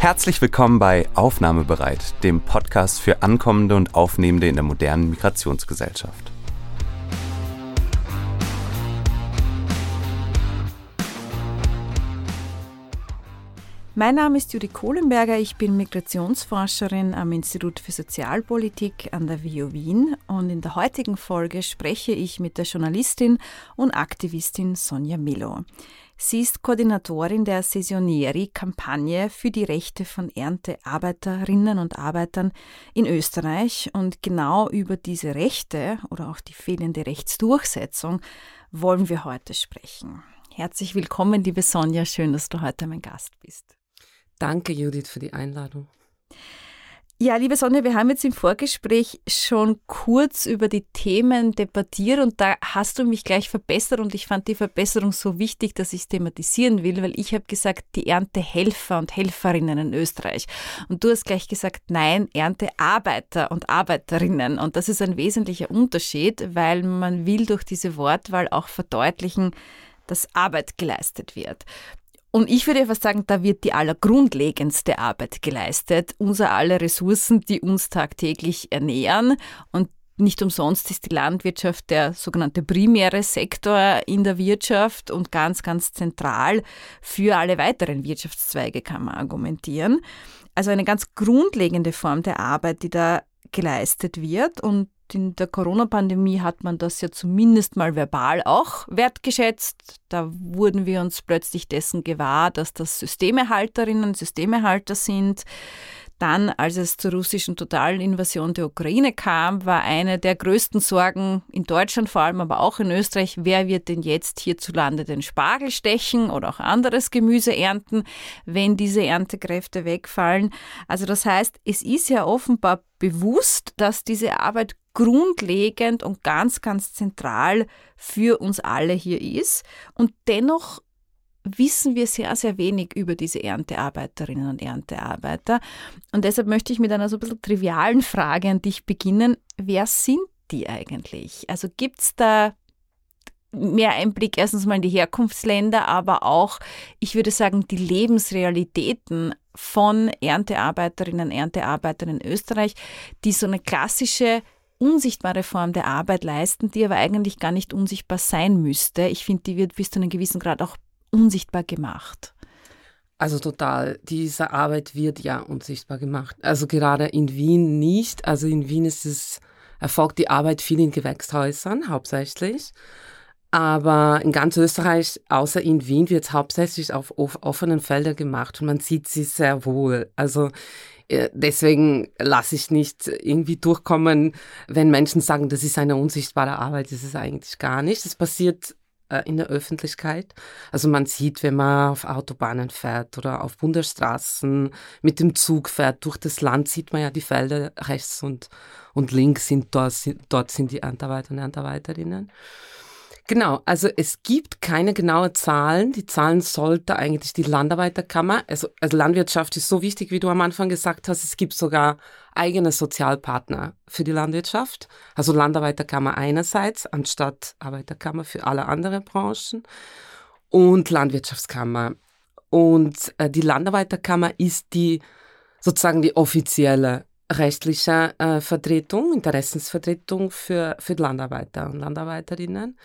Herzlich willkommen bei Aufnahmebereit, dem Podcast für Ankommende und Aufnehmende in der modernen Migrationsgesellschaft. Mein Name ist Judy Kohlenberger, ich bin Migrationsforscherin am Institut für Sozialpolitik an der WU Wien und in der heutigen Folge spreche ich mit der Journalistin und Aktivistin Sonja Milo. Sie ist Koordinatorin der Saisonieri-Kampagne für die Rechte von Erntearbeiterinnen und Arbeitern in Österreich. Und genau über diese Rechte oder auch die fehlende Rechtsdurchsetzung wollen wir heute sprechen. Herzlich willkommen, liebe Sonja. Schön, dass du heute mein Gast bist. Danke, Judith, für die Einladung. Ja, liebe Sonja, wir haben jetzt im Vorgespräch schon kurz über die Themen debattiert und da hast du mich gleich verbessert und ich fand die Verbesserung so wichtig, dass ich es thematisieren will, weil ich habe gesagt, die Erntehelfer und Helferinnen in Österreich. Und du hast gleich gesagt, nein, Erntearbeiter und Arbeiterinnen. Und das ist ein wesentlicher Unterschied, weil man will durch diese Wortwahl auch verdeutlichen, dass Arbeit geleistet wird. Und ich würde fast sagen, da wird die allergrundlegendste Arbeit geleistet. Unser aller Ressourcen, die uns tagtäglich ernähren. Und nicht umsonst ist die Landwirtschaft der sogenannte primäre Sektor in der Wirtschaft und ganz, ganz zentral für alle weiteren Wirtschaftszweige kann man argumentieren. Also eine ganz grundlegende Form der Arbeit, die da geleistet wird. Und in der Corona-Pandemie hat man das ja zumindest mal verbal auch wertgeschätzt. Da wurden wir uns plötzlich dessen gewahr, dass das Systemehalterinnen, Systemehalter sind, dann, als es zur russischen Totalinvasion der Ukraine kam, war eine der größten Sorgen in Deutschland vor allem, aber auch in Österreich, wer wird denn jetzt hierzulande den Spargel stechen oder auch anderes Gemüse ernten, wenn diese Erntekräfte wegfallen. Also das heißt, es ist ja offenbar bewusst, dass diese Arbeit grundlegend und ganz, ganz zentral für uns alle hier ist. Und dennoch wissen wir sehr, sehr wenig über diese Erntearbeiterinnen und Erntearbeiter. Und deshalb möchte ich mit einer so ein bisschen trivialen Frage an dich beginnen. Wer sind die eigentlich? Also gibt es da mehr Einblick erstens mal in die Herkunftsländer, aber auch, ich würde sagen, die Lebensrealitäten von Erntearbeiterinnen und Erntearbeitern in Österreich, die so eine klassische unsichtbare Form der Arbeit leisten, die aber eigentlich gar nicht unsichtbar sein müsste. Ich finde, die wird bis zu einem gewissen Grad auch unsichtbar gemacht. Also total. Diese Arbeit wird ja unsichtbar gemacht. Also gerade in Wien nicht. Also in Wien ist es, erfolgt die Arbeit viel in Gewächshäusern hauptsächlich. Aber in ganz Österreich, außer in Wien, wird es hauptsächlich auf offenen Feldern gemacht und man sieht sie sehr wohl. Also deswegen lasse ich nicht irgendwie durchkommen, wenn Menschen sagen, das ist eine unsichtbare Arbeit. Das ist eigentlich gar nicht. Das passiert äh, in der Öffentlichkeit. Also man sieht, wenn man auf Autobahnen fährt oder auf Bundesstraßen mit dem Zug fährt, durch das Land sieht man ja die Felder rechts und, und links sind dort, sind, dort sind die Erntearbeiter und Erntearbeiterinnen. Genau, also es gibt keine genauen Zahlen. Die Zahlen sollte eigentlich die Landarbeiterkammer, also, also Landwirtschaft ist so wichtig, wie du am Anfang gesagt hast. Es gibt sogar eigene Sozialpartner für die Landwirtschaft. Also Landarbeiterkammer einerseits, anstatt Arbeiterkammer für alle anderen Branchen und Landwirtschaftskammer. Und äh, die Landarbeiterkammer ist die sozusagen die offizielle rechtliche äh, Vertretung, Interessensvertretung für, für Landarbeiter und Landarbeiterinnen.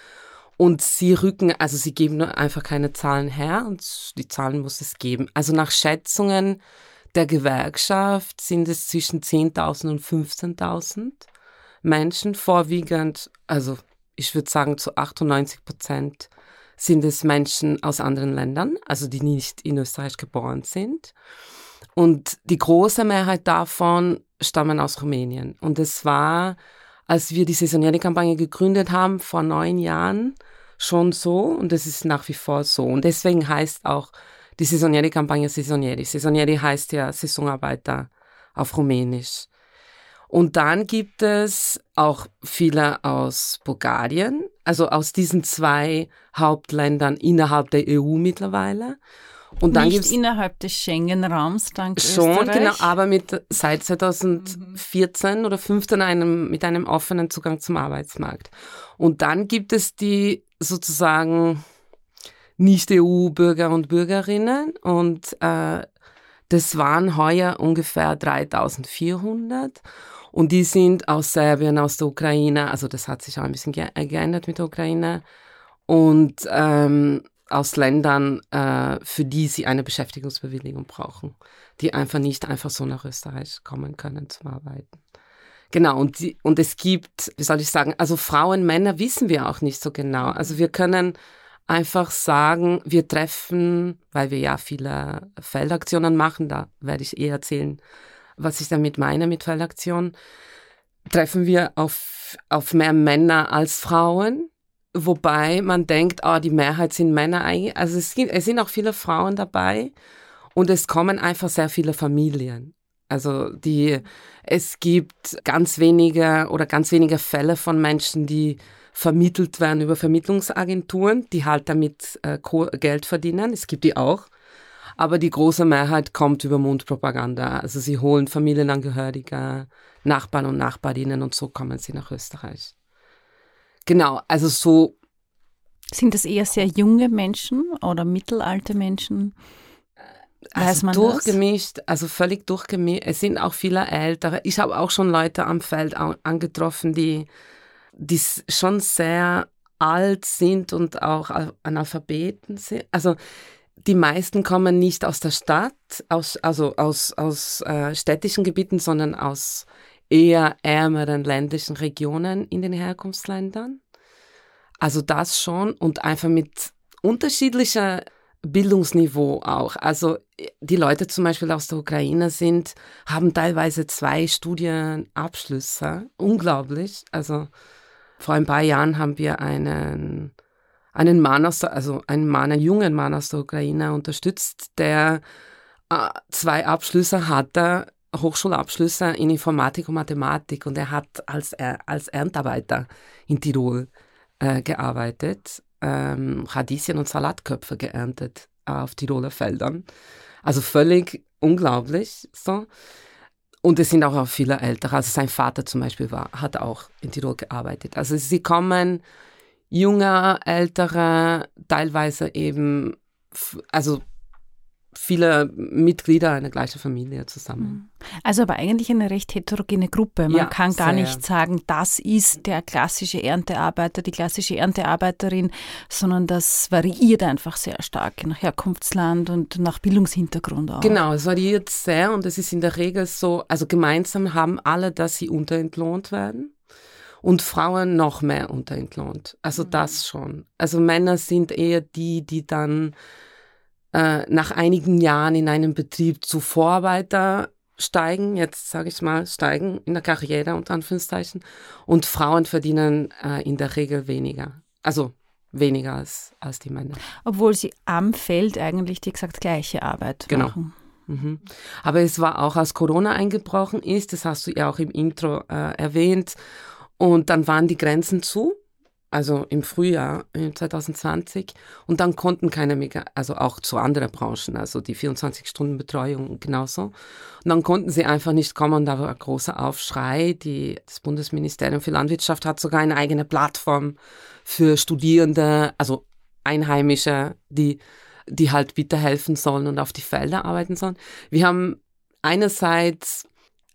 Und sie rücken, also sie geben einfach keine Zahlen her und die Zahlen muss es geben. Also nach Schätzungen der Gewerkschaft sind es zwischen 10.000 und 15.000 Menschen, vorwiegend, also ich würde sagen zu 98 Prozent sind es Menschen aus anderen Ländern, also die nicht in Österreich geboren sind. Und die große Mehrheit davon stammen aus Rumänien. Und es war als wir die Saisonieri-Kampagne gegründet haben, vor neun Jahren, schon so und es ist nach wie vor so. Und deswegen heißt auch die Saisonieri-Kampagne Saisonieri. Saisonieri heißt ja Saisonarbeiter auf Rumänisch. Und dann gibt es auch viele aus Bulgarien, also aus diesen zwei Hauptländern innerhalb der EU mittlerweile. Und dann Nicht innerhalb des Schengen-Raums, dank Schon, Österreich. genau, aber mit, seit 2014 mhm. oder 15 einem, mit einem offenen Zugang zum Arbeitsmarkt. Und dann gibt es die sozusagen Nicht-EU-Bürger und Bürgerinnen und äh, Das waren heuer ungefähr 3400 und die sind aus Serbien, aus der Ukraine, also das hat sich auch ein bisschen ge geändert mit der Ukraine und ähm, aus Ländern, äh, für die sie eine Beschäftigungsbewilligung brauchen, die einfach nicht einfach so nach Österreich kommen können zum Arbeiten. Genau, und, die, und es gibt, wie soll ich sagen, also Frauen, Männer wissen wir auch nicht so genau. Also wir können einfach sagen, wir treffen, weil wir ja viele Feldaktionen machen, da werde ich eh erzählen, was ich damit meine mit Feldaktionen, treffen wir auf, auf mehr Männer als Frauen, wobei man denkt, oh, die Mehrheit sind Männer eigentlich. Also es, gibt, es sind auch viele Frauen dabei und es kommen einfach sehr viele Familien. Also die, es gibt ganz wenige oder ganz wenige Fälle von Menschen, die vermittelt werden über Vermittlungsagenturen, die halt damit äh, Geld verdienen. Es gibt die auch. Aber die große Mehrheit kommt über Mundpropaganda. Also sie holen Familienangehörige, Nachbarn und Nachbarinnen und so kommen sie nach Österreich. Genau, also so. Sind das eher sehr junge Menschen oder mittelalte Menschen? Weiß also man durchgemischt, das? also völlig durchgemischt. Es sind auch viele Ältere. Ich habe auch schon Leute am Feld angetroffen, die die schon sehr alt sind und auch Analphabeten sind. Also die meisten kommen nicht aus der Stadt, aus, also aus, aus äh, städtischen Gebieten, sondern aus eher ärmeren ländlichen Regionen in den Herkunftsländern. Also das schon und einfach mit unterschiedlicher Bildungsniveau auch. Also die Leute zum Beispiel aus der Ukraine sind, haben teilweise zwei Studienabschlüsse. Unglaublich. Also vor ein paar Jahren haben wir einen, einen Mann aus der, also einen Mann, einen jungen Mann aus der Ukraine unterstützt, der äh, zwei Abschlüsse hatte, Hochschulabschlüsse in Informatik und Mathematik und er hat als, er, als Erntarbeiter in Tirol äh, gearbeitet, ähm, Radieschen und Salatköpfe geerntet auf Tiroler Feldern. Also völlig unglaublich so. Und es sind auch viele Ältere. Also sein Vater zum Beispiel war, hat auch in Tirol gearbeitet. Also sie kommen junge, ältere, teilweise eben, also viele Mitglieder einer gleichen Familie zusammen. Mhm. Also aber eigentlich eine recht heterogene Gruppe. Man ja, kann gar sehr. nicht sagen, das ist der klassische Erntearbeiter, die klassische Erntearbeiterin, sondern das variiert einfach sehr stark nach Herkunftsland und nach Bildungshintergrund auch. Genau, es variiert sehr und es ist in der Regel so, also gemeinsam haben alle, dass sie unterentlohnt werden und Frauen noch mehr unterentlohnt. Also mhm. das schon. Also Männer sind eher die, die dann äh, nach einigen Jahren in einem Betrieb zu Vorarbeiter steigen, jetzt sage ich mal, steigen in der Karriere unter Anführungszeichen. Und Frauen verdienen äh, in der Regel weniger. Also weniger als, als die Männer. Obwohl sie am Feld eigentlich die exakt gleiche Arbeit genau. machen. Mhm. Aber es war auch, als Corona eingebrochen ist, das hast du ja auch im Intro äh, erwähnt, und dann waren die Grenzen zu also im Frühjahr 2020. Und dann konnten keine mehr, also auch zu anderen Branchen, also die 24-Stunden-Betreuung genauso. Und dann konnten sie einfach nicht kommen und da war ein großer Aufschrei. Die, das Bundesministerium für Landwirtschaft hat sogar eine eigene Plattform für Studierende, also Einheimische, die, die halt bitte helfen sollen und auf die Felder arbeiten sollen. Wir haben einerseits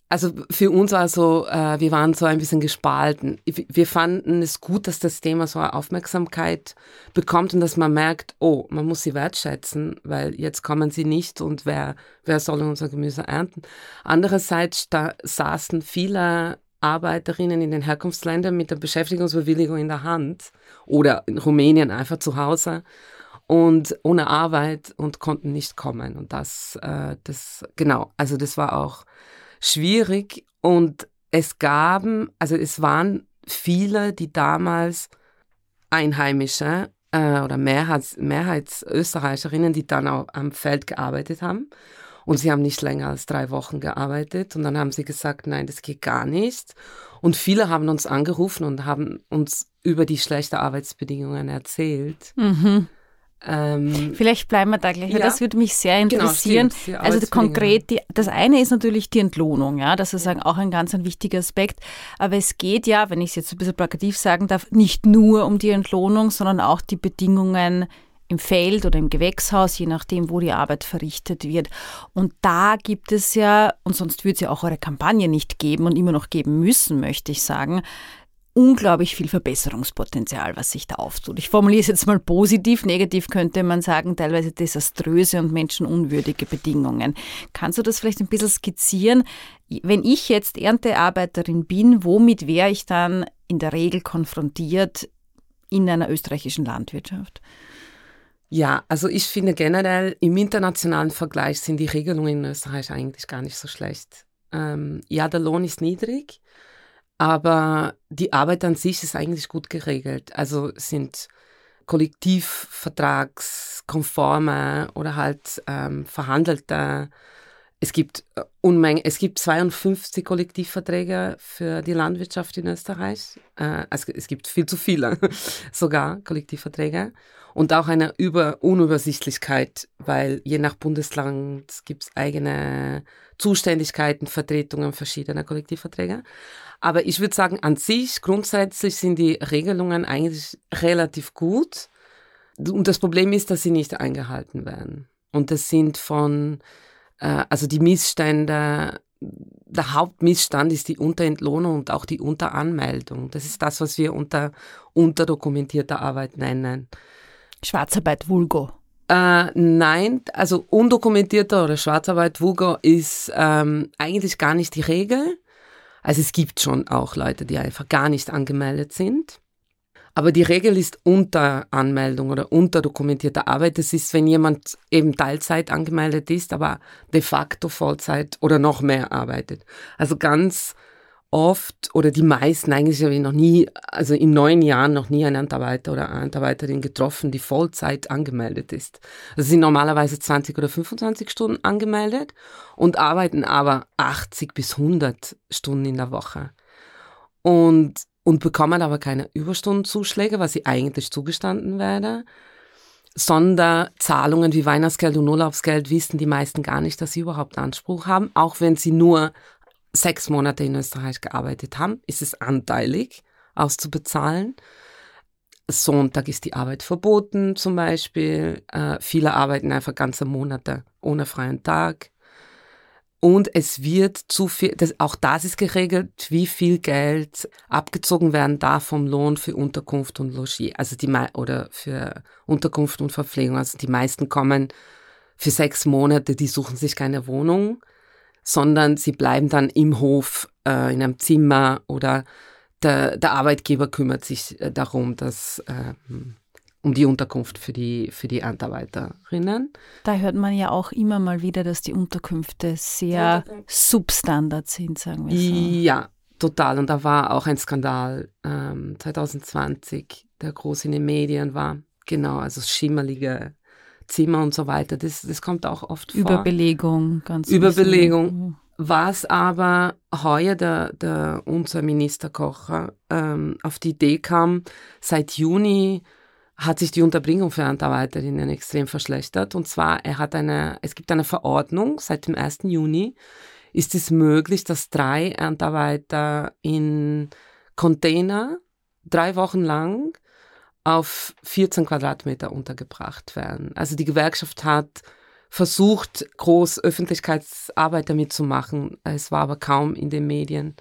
also für uns war so, äh, wir waren so ein bisschen gespalten. Wir fanden es gut, dass das Thema so eine Aufmerksamkeit bekommt und dass man merkt, oh, man muss sie wertschätzen, weil jetzt kommen sie nicht und wer, wer soll unser Gemüse ernten? Andererseits saßen viele Arbeiterinnen in den Herkunftsländern mit der Beschäftigungsbewilligung in der Hand oder in Rumänien einfach zu Hause und ohne Arbeit und konnten nicht kommen. Und das, äh, das, genau, also das war auch schwierig und es gaben, also es waren viele, die damals Einheimische äh, oder Mehrheits, Mehrheitsösterreicherinnen, die dann auch am Feld gearbeitet haben. Und sie haben nicht länger als drei Wochen gearbeitet. Und dann haben sie gesagt, nein, das geht gar nicht. Und viele haben uns angerufen und haben uns über die schlechten Arbeitsbedingungen erzählt. Mhm. Ähm, Vielleicht bleiben wir da gleich, ja. das würde mich sehr interessieren. Genau, also konkret, die, das eine ist natürlich die Entlohnung, ja, das ist sagen auch ein ganz ein wichtiger Aspekt. Aber es geht ja, wenn ich es jetzt ein bisschen plakativ sagen darf, nicht nur um die Entlohnung, sondern auch die Bedingungen im Feld oder im Gewächshaus, je nachdem, wo die Arbeit verrichtet wird. Und da gibt es ja, und sonst würde es ja auch eure Kampagne nicht geben und immer noch geben müssen, möchte ich sagen, unglaublich viel Verbesserungspotenzial, was sich da auftut. Ich formuliere es jetzt mal positiv, negativ könnte man sagen, teilweise desaströse und menschenunwürdige Bedingungen. Kannst du das vielleicht ein bisschen skizzieren? Wenn ich jetzt Erntearbeiterin bin, womit wäre ich dann in der Regel konfrontiert in einer österreichischen Landwirtschaft? Ja, also ich finde generell im internationalen Vergleich sind die Regelungen in Österreich eigentlich gar nicht so schlecht. Ähm, ja, der Lohn ist niedrig, aber die Arbeit an sich ist eigentlich gut geregelt. Also sind Kollektivvertragskonforme oder halt ähm, verhandelte. Es gibt äh, Unmengen, es gibt 52 Kollektivverträge für die Landwirtschaft in Österreich. Also es gibt viel zu viele sogar Kollektivverträge und auch eine Über Unübersichtlichkeit, weil je nach Bundesland gibt es eigene Zuständigkeiten, Vertretungen verschiedener Kollektivverträge. Aber ich würde sagen, an sich, grundsätzlich sind die Regelungen eigentlich relativ gut. Und das Problem ist, dass sie nicht eingehalten werden. Und das sind von, also die Missstände, der Hauptmissstand ist die Unterentlohnung und auch die Unteranmeldung. Das ist das, was wir unter unterdokumentierter Arbeit nennen. Schwarzarbeit Vulgo. Äh, nein, also undokumentierter oder Schwarzarbeit Vulgo ist ähm, eigentlich gar nicht die Regel. Also es gibt schon auch Leute, die einfach gar nicht angemeldet sind. Aber die Regel ist unter Anmeldung oder unter dokumentierter Arbeit. Das ist, wenn jemand eben Teilzeit angemeldet ist, aber de facto Vollzeit oder noch mehr arbeitet. Also ganz oft oder die meisten, eigentlich habe ich noch nie, also in neun Jahren noch nie einen Antarbeiter oder eine Antarbeiterin getroffen, die Vollzeit angemeldet ist. Also sind normalerweise 20 oder 25 Stunden angemeldet und arbeiten aber 80 bis 100 Stunden in der Woche. Und, und bekommen aber keine Überstundenzuschläge, was sie eigentlich zugestanden werde. Sonderzahlungen wie Weihnachtsgeld und Urlaubsgeld wissen die meisten gar nicht, dass sie überhaupt Anspruch haben, auch wenn sie nur sechs Monate in Österreich gearbeitet haben, ist es anteilig auszubezahlen. Sonntag ist die Arbeit verboten zum Beispiel. Äh, viele arbeiten einfach ganze Monate ohne freien Tag. Und es wird zu viel, das, auch das ist geregelt, wie viel Geld abgezogen werden darf vom Lohn für Unterkunft und Logis, also die, oder für Unterkunft und Verpflegung. Also die meisten kommen für sechs Monate, die suchen sich keine Wohnung sondern sie bleiben dann im Hof, äh, in einem Zimmer oder der, der Arbeitgeber kümmert sich äh, darum, dass äh, um die Unterkunft für die, für die Erntearbeiterinnen. Da hört man ja auch immer mal wieder, dass die Unterkünfte sehr substandard sind, sagen wir so. Ja, total. Und da war auch ein Skandal ähm, 2020, der groß in den Medien war. Genau, also schimmerlige Zimmer und so weiter. Das, das kommt auch oft vor. Überbelegung, ganz Überbelegung. Was aber heuer der, der unser Minister Kocher ähm, auf die Idee kam, seit Juni hat sich die Unterbringung für Erntearbeiterinnen extrem verschlechtert. Und zwar, er hat eine, es gibt eine Verordnung, seit dem 1. Juni ist es möglich, dass drei Erntearbeiter in Container drei Wochen lang auf 14 Quadratmeter untergebracht werden. Also die Gewerkschaft hat versucht, groß Öffentlichkeitsarbeit damit zu machen. Es war aber kaum in den Medien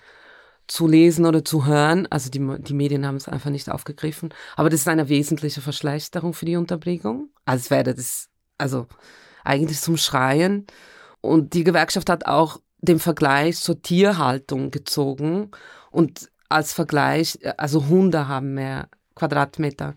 zu lesen oder zu hören. Also die, die Medien haben es einfach nicht aufgegriffen. Aber das ist eine wesentliche Verschlechterung für die Unterbringung. Es wäre das, also eigentlich zum Schreien. Und die Gewerkschaft hat auch den Vergleich zur Tierhaltung gezogen und als Vergleich, also Hunde haben mehr Quadratmeter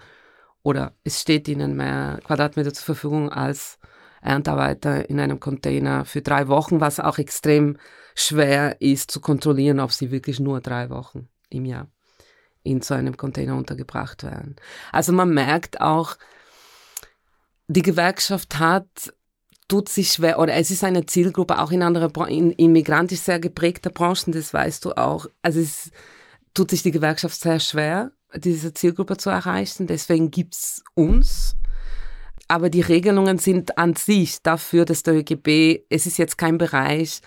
oder es steht ihnen mehr Quadratmeter zur Verfügung als Erntearbeiter in einem Container für drei Wochen, was auch extrem schwer ist zu kontrollieren, ob sie wirklich nur drei Wochen im Jahr in so einem Container untergebracht werden. Also man merkt auch, die Gewerkschaft hat tut sich schwer, oder es ist eine Zielgruppe auch in anderen, in, in migrantisch sehr geprägter Branchen, das weißt du auch. Also es tut sich die Gewerkschaft sehr schwer, diese Zielgruppe zu erreichen. Deswegen gibt es uns. Aber die Regelungen sind an sich dafür, dass der ÖGB, es ist jetzt kein Bereich,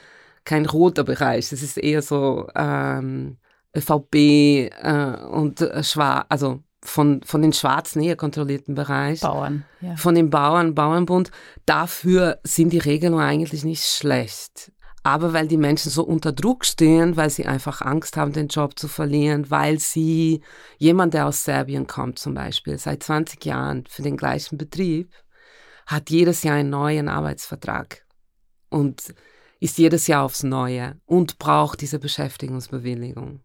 kein roter Bereich, es ist eher so ähm, ÖVP äh, und äh, schwarz, also von, von den schwarzen eher kontrollierten Bereich. Bauern, ja. Von den Bauern, Bauernbund. Dafür sind die Regelungen eigentlich nicht schlecht. Aber weil die Menschen so unter Druck stehen, weil sie einfach Angst haben, den Job zu verlieren, weil sie, jemand, der aus Serbien kommt zum Beispiel, seit 20 Jahren für den gleichen Betrieb, hat jedes Jahr einen neuen Arbeitsvertrag und ist jedes Jahr aufs Neue und braucht diese Beschäftigungsbewilligung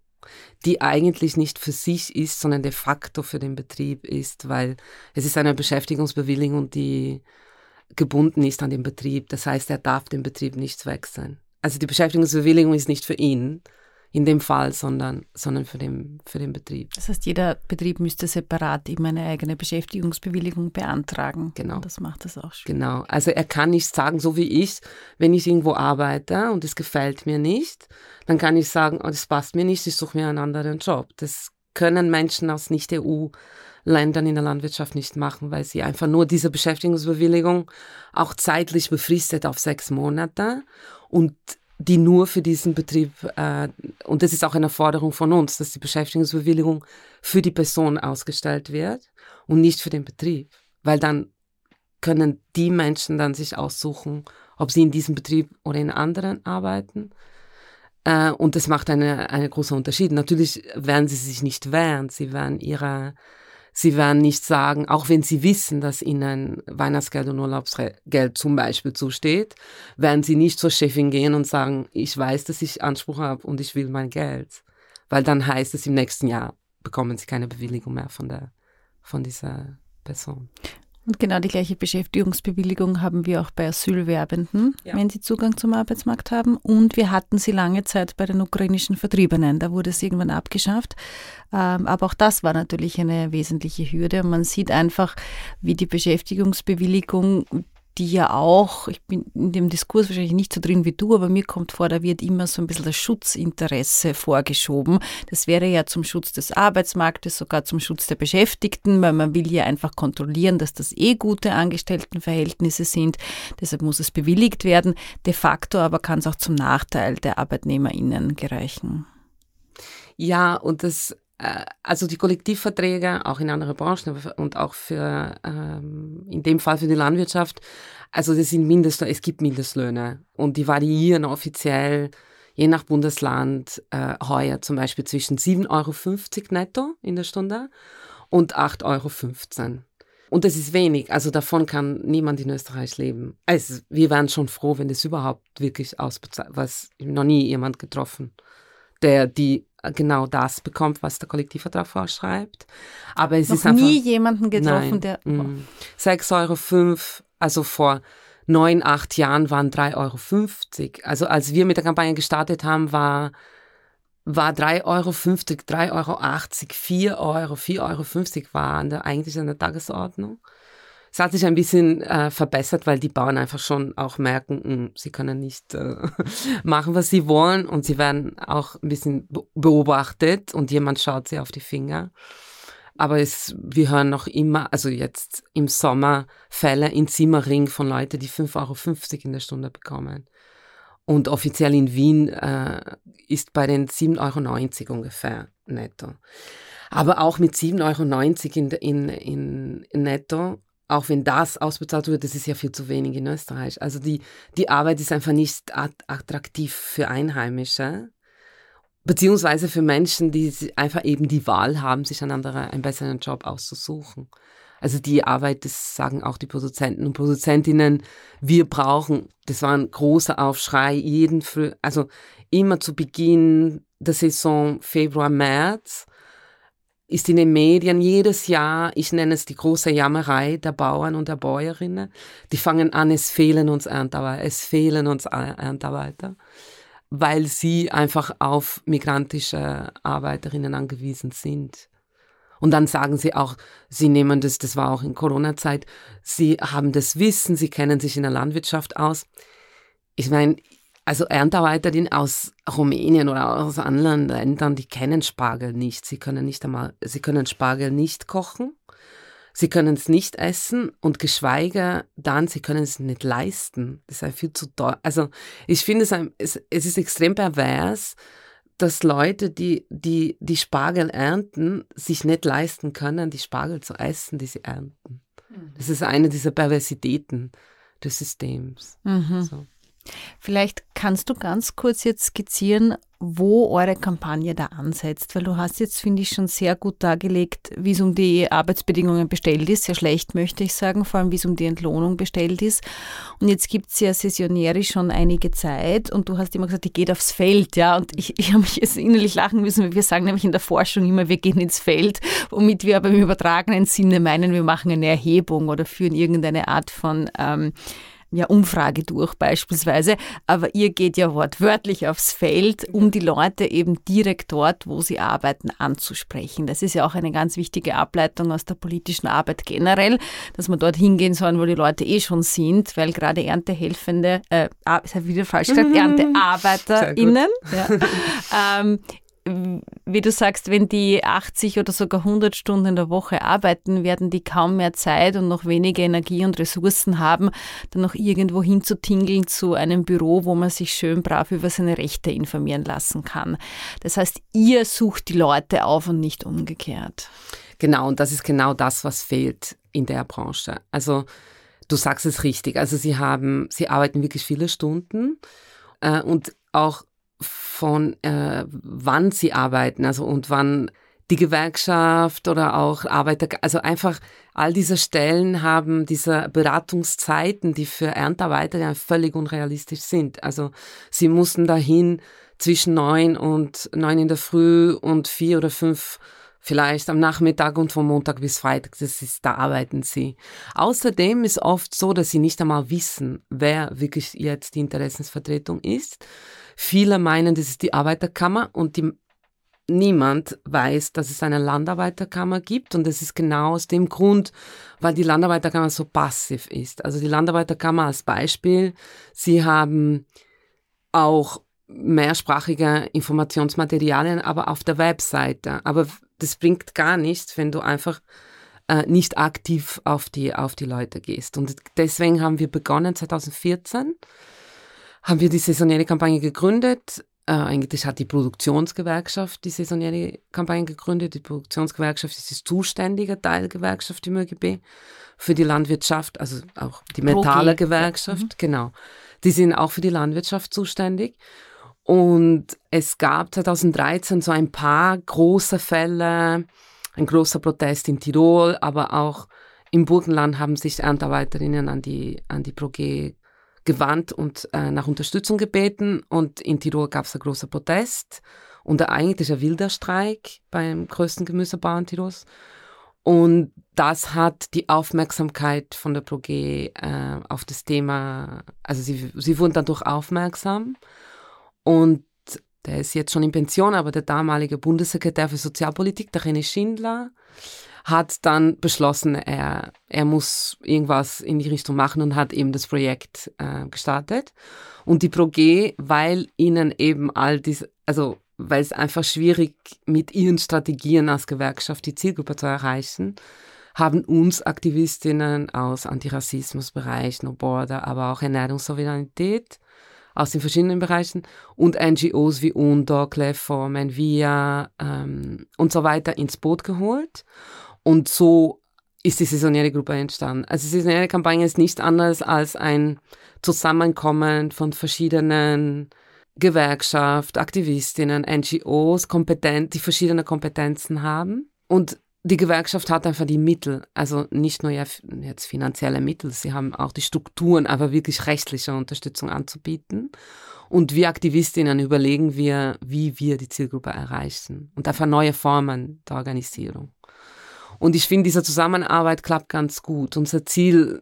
die eigentlich nicht für sich ist, sondern de facto für den Betrieb ist, weil es ist eine Beschäftigungsbewilligung, die gebunden ist an den Betrieb. Das heißt, er darf den Betrieb nicht wechseln. Also die Beschäftigungsbewilligung ist nicht für ihn, in dem Fall, sondern, sondern für, den, für den Betrieb. Das heißt, jeder Betrieb müsste separat eben eine eigene Beschäftigungsbewilligung beantragen. Genau. Und das macht das auch schon. Genau. Also er kann nicht sagen, so wie ich, wenn ich irgendwo arbeite und es gefällt mir nicht, dann kann ich sagen, oh, das passt mir nicht, ich suche mir einen anderen Job. Das können Menschen aus Nicht-EU-Ländern in der Landwirtschaft nicht machen, weil sie einfach nur diese Beschäftigungsbewilligung auch zeitlich befristet auf sechs Monate und die nur für diesen Betrieb, äh, und das ist auch eine Forderung von uns, dass die Beschäftigungsbewilligung für die Person ausgestellt wird und nicht für den Betrieb. Weil dann können die Menschen dann sich aussuchen, ob sie in diesem Betrieb oder in anderen arbeiten. Äh, und das macht einen eine großen Unterschied. Natürlich werden sie sich nicht wehren, sie werden ihre Sie werden nicht sagen, auch wenn Sie wissen, dass Ihnen Weihnachtsgeld und Urlaubsgeld zum Beispiel zusteht, werden Sie nicht zur Chefin gehen und sagen, ich weiß, dass ich Anspruch habe und ich will mein Geld. Weil dann heißt es, im nächsten Jahr bekommen Sie keine Bewilligung mehr von, der, von dieser Person. Und genau die gleiche Beschäftigungsbewilligung haben wir auch bei Asylwerbenden, ja. wenn sie Zugang zum Arbeitsmarkt haben. Und wir hatten sie lange Zeit bei den ukrainischen Vertriebenen. Da wurde es irgendwann abgeschafft. Ähm, aber auch das war natürlich eine wesentliche Hürde. Und man sieht einfach, wie die Beschäftigungsbewilligung die ja auch, ich bin in dem Diskurs wahrscheinlich nicht so drin wie du, aber mir kommt vor, da wird immer so ein bisschen das Schutzinteresse vorgeschoben. Das wäre ja zum Schutz des Arbeitsmarktes, sogar zum Schutz der Beschäftigten, weil man will ja einfach kontrollieren, dass das eh gute Angestelltenverhältnisse sind. Deshalb muss es bewilligt werden. De facto aber kann es auch zum Nachteil der ArbeitnehmerInnen gereichen. Ja, und das also die Kollektivverträge, auch in anderen Branchen und auch für, ähm, in dem Fall für die Landwirtschaft, also das sind Mindestlöhne, es gibt Mindestlöhne und die variieren offiziell je nach Bundesland äh, heuer zum Beispiel zwischen 7,50 Euro netto in der Stunde und 8,15 Euro. Und das ist wenig, also davon kann niemand in Österreich leben. Also wir wären schon froh, wenn das überhaupt wirklich ausbezahlt, was noch nie jemand getroffen, der die genau das bekommt, was der Kollektivvertrag vorschreibt. Aber es Noch ist einfach, nie jemanden getroffen, nein, der. Mm, 6,05 Euro, also vor neun, acht Jahren waren 3,50 Euro. Also als wir mit der Kampagne gestartet haben, war, war 3,50 Euro, 3,80 Euro, 4 Euro, 4,50 Euro waren da eigentlich an der Tagesordnung. Es hat sich ein bisschen äh, verbessert, weil die Bauern einfach schon auch merken, mh, hm, sie können nicht äh, machen, was sie wollen und sie werden auch ein bisschen beobachtet und jemand schaut sie auf die Finger. Aber es, wir hören noch immer, also jetzt im Sommer Fälle in Simmering von Leuten, die 5,50 Euro in der Stunde bekommen. Und offiziell in Wien äh, ist bei den 7,90 Euro ungefähr netto. Aber auch mit 7,90 Euro in, in, in netto auch wenn das ausbezahlt wird, das ist ja viel zu wenig in Österreich. Also die, die Arbeit ist einfach nicht attraktiv für Einheimische, beziehungsweise für Menschen, die einfach eben die Wahl haben, sich einen, anderen, einen besseren Job auszusuchen. Also die Arbeit, das sagen auch die Produzenten und Produzentinnen, wir brauchen, das war ein großer Aufschrei, jeden, für, also immer zu Beginn der Saison Februar, März, ist in den Medien jedes Jahr, ich nenne es die große Jammerei der Bauern und der Bäuerinnen. Die fangen an, es fehlen uns Erntarbeiter, es fehlen uns Erntarbeiter, weil sie einfach auf migrantische Arbeiterinnen angewiesen sind. Und dann sagen sie auch, sie nehmen das, das war auch in Corona-Zeit, sie haben das Wissen, sie kennen sich in der Landwirtschaft aus. Ich meine, also Erntearbeiterinnen aus Rumänien oder aus anderen Ländern, die kennen Spargel nicht. Sie können nicht einmal, sie können Spargel nicht kochen. Sie können es nicht essen und geschweige dann, sie können es nicht leisten. Das ist viel zu teuer. Also ich finde es, es, es ist extrem pervers, dass Leute, die, die die Spargel ernten, sich nicht leisten können, die Spargel zu essen, die sie ernten. Mhm. Das ist eine dieser Perversitäten des Systems. Mhm. So. Vielleicht kannst du ganz kurz jetzt skizzieren, wo eure Kampagne da ansetzt, weil du hast jetzt, finde ich, schon sehr gut dargelegt, wie es um die Arbeitsbedingungen bestellt ist, sehr schlecht möchte ich sagen, vor allem wie es um die Entlohnung bestellt ist. Und jetzt gibt es ja Sessionäre schon einige Zeit und du hast immer gesagt, die geht aufs Feld, ja, und ich, ich habe mich jetzt innerlich lachen müssen, weil wir sagen nämlich in der Forschung immer, wir gehen ins Feld, womit wir aber im übertragenen Sinne meinen, wir machen eine Erhebung oder führen irgendeine Art von ähm, ja, Umfrage durch beispielsweise, aber ihr geht ja wortwörtlich aufs Feld, um die Leute eben direkt dort, wo sie arbeiten, anzusprechen. Das ist ja auch eine ganz wichtige Ableitung aus der politischen Arbeit generell, dass man dort hingehen soll, wo die Leute eh schon sind, weil gerade Erntehelfende, äh, ich habe wieder falsch gesagt, ErntearbeiterInnen, ja, ähm, wie du sagst, wenn die 80 oder sogar 100 Stunden in der Woche arbeiten, werden die kaum mehr Zeit und noch weniger Energie und Ressourcen haben, dann noch irgendwo hinzutingeln zu einem Büro, wo man sich schön brav über seine Rechte informieren lassen kann. Das heißt, ihr sucht die Leute auf und nicht umgekehrt. Genau, und das ist genau das, was fehlt in der Branche. Also du sagst es richtig. Also sie haben, sie arbeiten wirklich viele Stunden äh, und auch von äh, wann sie arbeiten, also und wann die Gewerkschaft oder auch Arbeiter, also einfach all diese Stellen haben diese Beratungszeiten, die für Erntearbeiter ja völlig unrealistisch sind. Also sie mussten dahin zwischen neun und neun in der Früh und vier oder fünf vielleicht am Nachmittag und von Montag bis Freitag, das ist, da arbeiten sie. Außerdem ist oft so, dass sie nicht einmal wissen, wer wirklich jetzt die Interessensvertretung ist. Viele meinen, das ist die Arbeiterkammer und die, niemand weiß, dass es eine Landarbeiterkammer gibt und das ist genau aus dem Grund, weil die Landarbeiterkammer so passiv ist. Also die Landarbeiterkammer als Beispiel, sie haben auch mehrsprachige Informationsmaterialien, aber auf der Webseite. Aber das bringt gar nichts, wenn du einfach äh, nicht aktiv auf die, auf die Leute gehst. Und deswegen haben wir begonnen 2014, haben wir die saisonale Kampagne gegründet. Äh, eigentlich hat die Produktionsgewerkschaft die saisonale Kampagne gegründet. Die Produktionsgewerkschaft ist die zuständige Teilgewerkschaft im ÖGB für die Landwirtschaft, also auch die Metallergewerkschaft, mhm. genau. Die sind auch für die Landwirtschaft zuständig. Und es gab 2013 so ein paar große Fälle, ein großer Protest in Tirol, aber auch im Burgenland haben sich Erntearbeiterinnen an die, an die ProG gewandt und äh, nach Unterstützung gebeten. Und in Tirol gab es einen großen Protest und eigentlich ein wilder Streik beim größten Gemüsebauern Tirols. Und das hat die Aufmerksamkeit von der ProG äh, auf das Thema, also sie, sie wurden dadurch aufmerksam und der ist jetzt schon in Pension, aber der damalige Bundessekretär für Sozialpolitik, der René Schindler, hat dann beschlossen, er, er muss irgendwas in die Richtung machen und hat eben das Projekt äh, gestartet. Und die ProG, weil ihnen eben all diese, also weil es einfach schwierig mit ihren Strategien als Gewerkschaft die Zielgruppe zu erreichen, haben uns Aktivistinnen aus Antirassismusbereich, No Border, aber auch Ernährungssouveränität aus den verschiedenen Bereichen und NGOs wie UNDO, Clefo, Menvia ähm, und so weiter ins Boot geholt. Und so ist die saisonäre Gruppe entstanden. Also die saisonäre Kampagne ist nichts anderes als ein Zusammenkommen von verschiedenen Gewerkschaft, Aktivistinnen, NGOs, kompetent, die verschiedene Kompetenzen haben und die Gewerkschaft hat einfach die Mittel, also nicht nur jetzt finanzielle Mittel, sie haben auch die Strukturen, aber wirklich rechtliche Unterstützung anzubieten. Und wir Aktivistinnen überlegen wir, wie wir die Zielgruppe erreichen und einfach neue Formen der Organisierung. Und ich finde, diese Zusammenarbeit klappt ganz gut. Unser Ziel,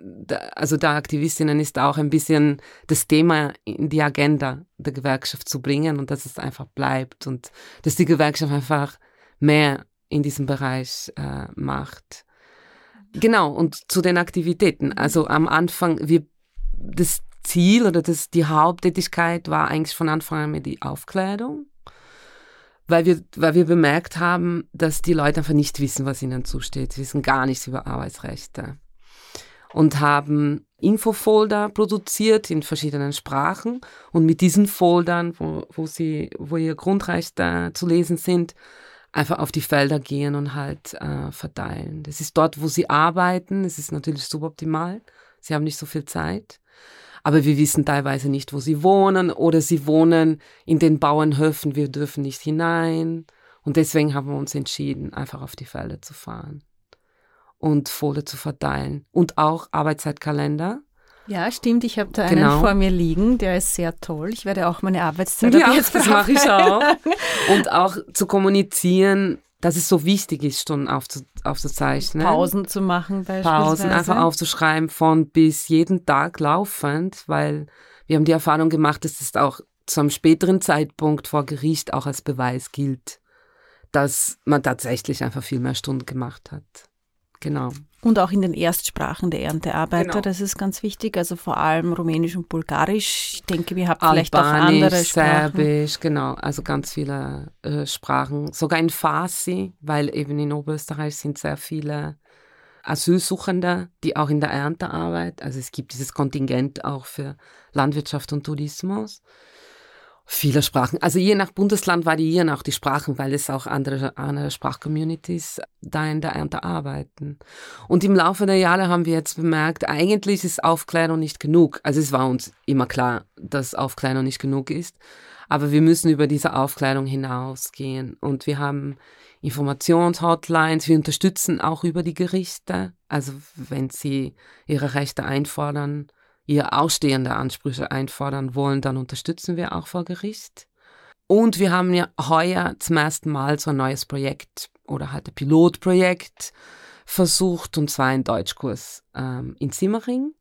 also der Aktivistinnen, ist auch ein bisschen das Thema in die Agenda der Gewerkschaft zu bringen und dass es einfach bleibt und dass die Gewerkschaft einfach mehr in diesem Bereich äh, macht. Genau, und zu den Aktivitäten. Also am Anfang, wir, das Ziel oder das, die Haupttätigkeit war eigentlich von Anfang an die Aufklärung, weil wir, weil wir bemerkt haben, dass die Leute einfach nicht wissen, was ihnen zusteht. Sie wissen gar nichts über Arbeitsrechte und haben Infofolder produziert in verschiedenen Sprachen und mit diesen Foldern, wo, wo sie, wo ihr Grundrechte zu lesen sind, einfach auf die Felder gehen und halt äh, verteilen. Das ist dort, wo sie arbeiten. Es ist natürlich suboptimal. Sie haben nicht so viel Zeit. Aber wir wissen teilweise nicht, wo sie wohnen oder sie wohnen in den Bauernhöfen. Wir dürfen nicht hinein. Und deswegen haben wir uns entschieden, einfach auf die Felder zu fahren und Folie zu verteilen. Und auch Arbeitszeitkalender. Ja, stimmt. Ich habe da einen genau. vor mir liegen, der ist sehr toll. Ich werde auch meine Arbeitszeit ja, jetzt das mache ich auch. Und auch zu kommunizieren, dass es so wichtig ist, Stunden aufzu aufzuzeichnen. Pausen zu machen beispielsweise. Pausen einfach aufzuschreiben von bis jeden Tag laufend, weil wir haben die Erfahrung gemacht, dass es auch zu einem späteren Zeitpunkt vor Gericht auch als Beweis gilt, dass man tatsächlich einfach viel mehr Stunden gemacht hat. Genau. Und auch in den Erstsprachen der Erntearbeiter, genau. das ist ganz wichtig, also vor allem Rumänisch und Bulgarisch. Ich denke, wir haben vielleicht auch andere Sprachen. Serbisch, genau, also ganz viele äh, Sprachen. Sogar in Farsi, weil eben in Oberösterreich sind sehr viele Asylsuchende, die auch in der Erntearbeit, also es gibt dieses Kontingent auch für Landwirtschaft und Tourismus. Viele Sprachen. Also je nach Bundesland variieren auch die Sprachen, weil es auch andere, andere Sprachcommunities da in der Ernte arbeiten. Und im Laufe der Jahre haben wir jetzt bemerkt, eigentlich ist Aufklärung nicht genug. Also es war uns immer klar, dass Aufklärung nicht genug ist. Aber wir müssen über diese Aufklärung hinausgehen. Und wir haben Informationshotlines. Wir unterstützen auch über die Gerichte. Also wenn sie ihre Rechte einfordern, ihr ausstehende Ansprüche einfordern wollen, dann unterstützen wir auch vor Gericht. Und wir haben ja heuer zum ersten Mal so ein neues Projekt oder halt ein Pilotprojekt versucht, und zwar ein Deutschkurs ähm, in Simmering,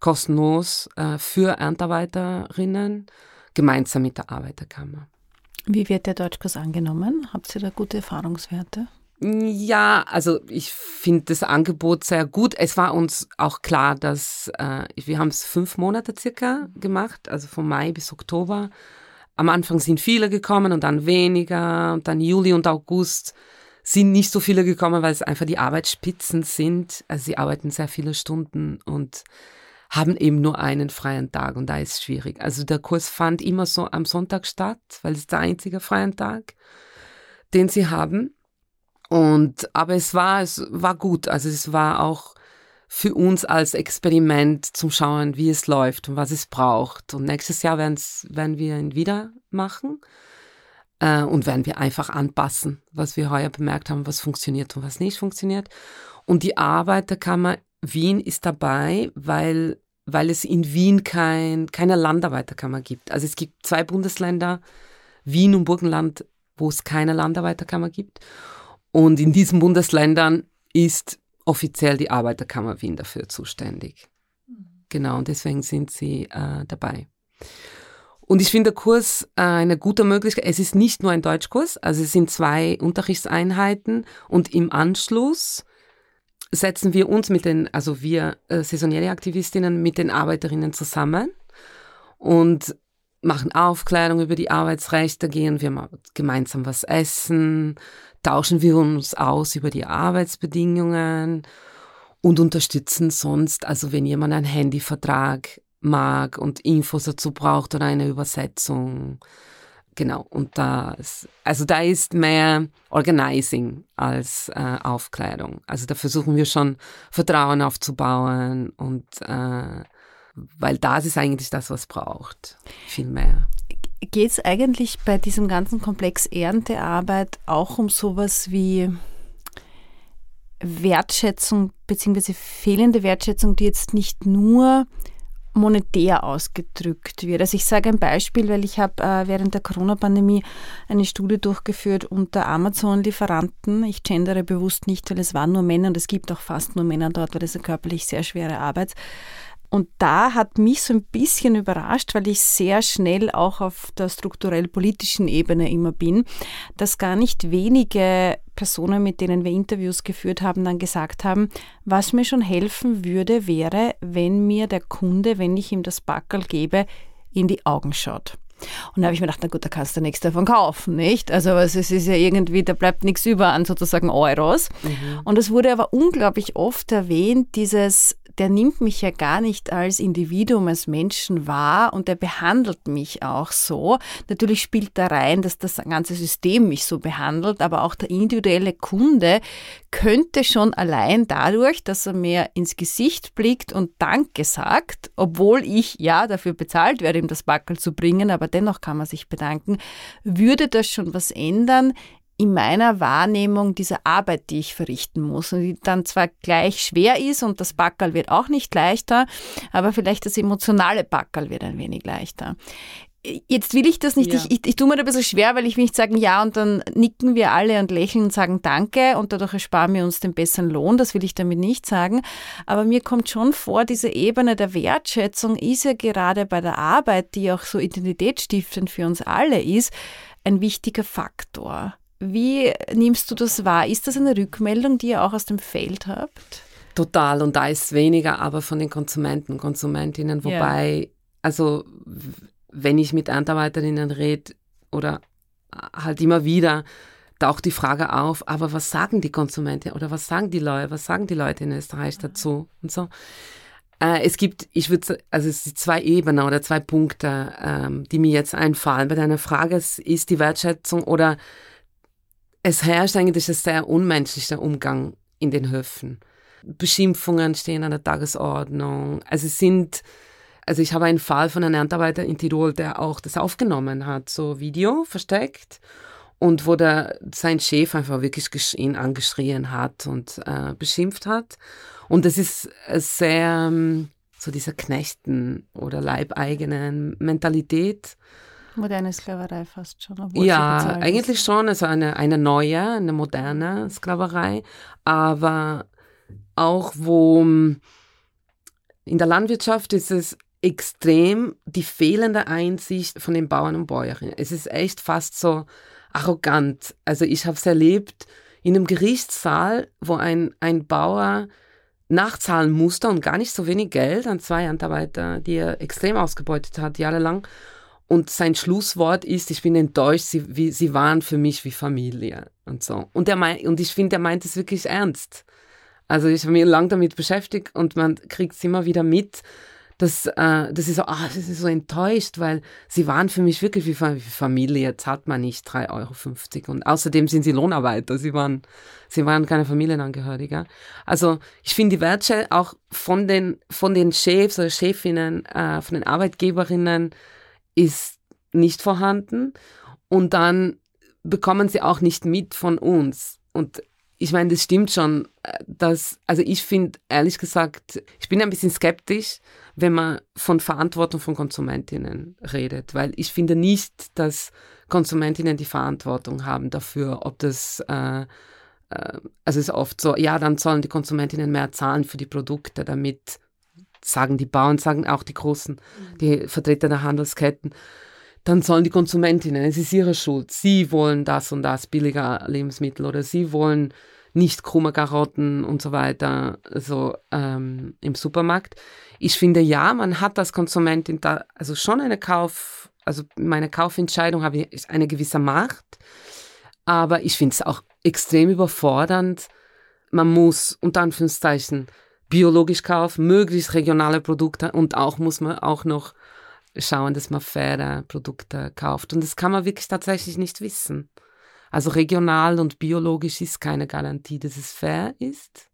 kostenlos äh, für Erntarbeiterinnen, gemeinsam mit der Arbeiterkammer. Wie wird der Deutschkurs angenommen? Habt ihr da gute Erfahrungswerte? Ja, also ich finde das Angebot sehr gut. Es war uns auch klar, dass äh, wir haben es fünf Monate circa gemacht, also von Mai bis Oktober. Am Anfang sind viele gekommen und dann weniger und dann Juli und August sind nicht so viele gekommen, weil es einfach die Arbeitsspitzen sind. Also sie arbeiten sehr viele Stunden und haben eben nur einen freien Tag und da ist es schwierig. Also der Kurs fand immer so am Sonntag statt, weil es der einzige freie Tag, den sie haben. Und, aber es war, es war gut. Also es war auch für uns als Experiment zum Schauen, wie es läuft und was es braucht. Und nächstes Jahr werden wir ihn wieder machen äh, und werden wir einfach anpassen, was wir heuer bemerkt haben, was funktioniert und was nicht funktioniert. Und die Arbeiterkammer Wien ist dabei, weil, weil es in Wien kein, keine Landarbeiterkammer gibt. Also es gibt zwei Bundesländer, Wien und Burgenland, wo es keine Landarbeiterkammer gibt. Und in diesen Bundesländern ist offiziell die Arbeiterkammer Wien dafür zuständig. Genau, und deswegen sind sie äh, dabei. Und ich finde der Kurs äh, eine gute Möglichkeit. Es ist nicht nur ein Deutschkurs, also es sind zwei Unterrichtseinheiten und im Anschluss setzen wir uns mit den, also wir äh, saisonniere Aktivistinnen mit den Arbeiterinnen zusammen und machen Aufklärung über die Arbeitsrechte, gehen wir mal gemeinsam was essen, tauschen wir uns aus über die Arbeitsbedingungen und unterstützen sonst, also wenn jemand einen Handyvertrag mag und Infos dazu braucht oder eine Übersetzung. Genau, und das, also da ist mehr Organizing als äh, Aufklärung. Also da versuchen wir schon Vertrauen aufzubauen und äh, weil das ist eigentlich das, was braucht. Viel mehr. Geht es eigentlich bei diesem ganzen Komplex Erntearbeit auch um sowas wie Wertschätzung bzw. fehlende Wertschätzung, die jetzt nicht nur monetär ausgedrückt wird. Also ich sage ein Beispiel, weil ich habe äh, während der Corona-Pandemie eine Studie durchgeführt unter Amazon-Lieferanten. Ich gendere bewusst nicht, weil es waren nur Männer und es gibt auch fast nur Männer dort, weil das eine körperlich sehr schwere Arbeit. Und da hat mich so ein bisschen überrascht, weil ich sehr schnell auch auf der strukturell-politischen Ebene immer bin, dass gar nicht wenige Personen, mit denen wir Interviews geführt haben, dann gesagt haben, was mir schon helfen würde, wäre, wenn mir der Kunde, wenn ich ihm das Backel gebe, in die Augen schaut. Und da habe ich mir gedacht, na gut, da kannst du nichts davon kaufen, nicht? Also es ist ja irgendwie, da bleibt nichts über an sozusagen Euros. Mhm. Und es wurde aber unglaublich oft erwähnt, dieses der nimmt mich ja gar nicht als Individuum, als Menschen wahr und der behandelt mich auch so. Natürlich spielt da rein, dass das ganze System mich so behandelt, aber auch der individuelle Kunde könnte schon allein dadurch, dass er mir ins Gesicht blickt und Danke sagt, obwohl ich ja dafür bezahlt werde, ihm das Backel zu bringen, aber dennoch kann man sich bedanken, würde das schon was ändern in meiner Wahrnehmung diese Arbeit, die ich verrichten muss und die dann zwar gleich schwer ist und das Backerl wird auch nicht leichter, aber vielleicht das emotionale Backerl wird ein wenig leichter. Jetzt will ich das nicht, ja. ich, ich, ich tue mir da ein bisschen schwer, weil ich will nicht sagen ja und dann nicken wir alle und lächeln und sagen Danke und dadurch ersparen wir uns den besseren Lohn, das will ich damit nicht sagen. Aber mir kommt schon vor, diese Ebene der Wertschätzung ist ja gerade bei der Arbeit, die auch so identitätsstiftend für uns alle ist, ein wichtiger Faktor. Wie nimmst du das wahr? Ist das eine Rückmeldung, die ihr auch aus dem Feld habt? Total. Und da ist weniger aber von den Konsumenten, und Konsumentinnen. Wobei, ja. also wenn ich mit Erntearbeiterinnen rede oder halt immer wieder, taucht die Frage auf, aber was sagen die Konsumenten oder was sagen die Leute, was sagen die Leute in Österreich dazu und so. Äh, es gibt, ich würde, also es sind zwei Ebenen oder zwei Punkte, ähm, die mir jetzt einfallen. Bei deiner Frage ist die Wertschätzung oder es herrscht eigentlich ein sehr unmenschlicher Umgang in den Höfen. Beschimpfungen stehen an der Tagesordnung. Also es sind, also ich habe einen Fall von einem Erntearbeiter in Tirol, der auch das aufgenommen hat, so Video versteckt und wo der, sein Chef einfach wirklich ihn angeschrien hat und äh, beschimpft hat. Und das ist sehr ähm, so dieser Knechten- oder Leibeigenen Mentalität. Moderne Sklaverei fast schon. Ja, eigentlich schon. Also eine, eine neue, eine moderne Sklaverei. Aber auch wo hm, in der Landwirtschaft ist es extrem die fehlende Einsicht von den Bauern und Bäuerinnen. Es ist echt fast so arrogant. Also ich habe es erlebt in einem Gerichtssaal, wo ein, ein Bauer nachzahlen musste und gar nicht so wenig Geld an zwei Handarbeiter, die er extrem ausgebeutet hat, jahrelang. Und sein Schlusswort ist, ich bin enttäuscht, sie, wie, sie waren für mich wie Familie und so. Und, er mein, und ich finde, er meint es wirklich ernst. Also ich habe mich lange damit beschäftigt und man kriegt es immer wieder mit, dass, äh, dass ich so, ah, das ist so enttäuscht, weil sie waren für mich wirklich wie, Familie. Jetzt hat man nicht 3,50 Euro. Und außerdem sind sie Lohnarbeiter. Sie waren, sie waren keine Familienangehöriger. Also ich finde die Wertschätzung auch von den, von den Chefs oder Chefinnen, äh, von den Arbeitgeberinnen, ist nicht vorhanden und dann bekommen sie auch nicht mit von uns. Und ich meine, das stimmt schon, äh, dass, also ich finde, ehrlich gesagt, ich bin ein bisschen skeptisch, wenn man von Verantwortung von Konsumentinnen redet, weil ich finde nicht, dass Konsumentinnen die Verantwortung haben dafür, ob das, äh, äh, also es ist oft so, ja, dann sollen die Konsumentinnen mehr zahlen für die Produkte, damit sagen die Bauern, sagen auch die Großen, mhm. die Vertreter der Handelsketten, dann sollen die Konsumentinnen, es ist ihre Schuld, sie wollen das und das billiger Lebensmittel oder sie wollen nicht krumme Karotten und so weiter so ähm, im Supermarkt. Ich finde ja, man hat als Konsumentin da also schon eine Kauf, also meine Kaufentscheidung habe ich eine gewisse Macht, aber ich finde es auch extrem überfordernd. Man muss unter Anführungszeichen biologisch kaufen, möglichst regionale Produkte und auch muss man auch noch schauen, dass man faire Produkte kauft. Und das kann man wirklich tatsächlich nicht wissen. Also regional und biologisch ist keine Garantie, dass es fair ist.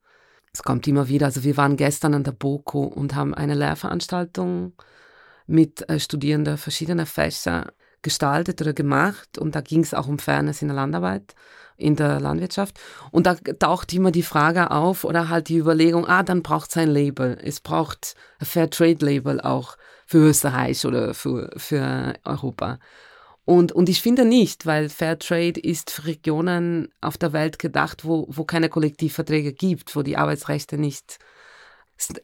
Es kommt immer wieder, also wir waren gestern an der BOKU und haben eine Lehrveranstaltung mit äh, Studierenden verschiedener Fächer gestaltet oder gemacht und da ging es auch um Fairness in der Landarbeit in der Landwirtschaft. Und da taucht immer die Frage auf oder halt die Überlegung, ah, dann braucht es ein Label. Es braucht ein Fair Trade Label auch für Österreich oder für, für Europa. Und, und ich finde nicht, weil Fair Trade ist für Regionen auf der Welt gedacht, wo, wo keine Kollektivverträge gibt, wo die Arbeitsrechte nicht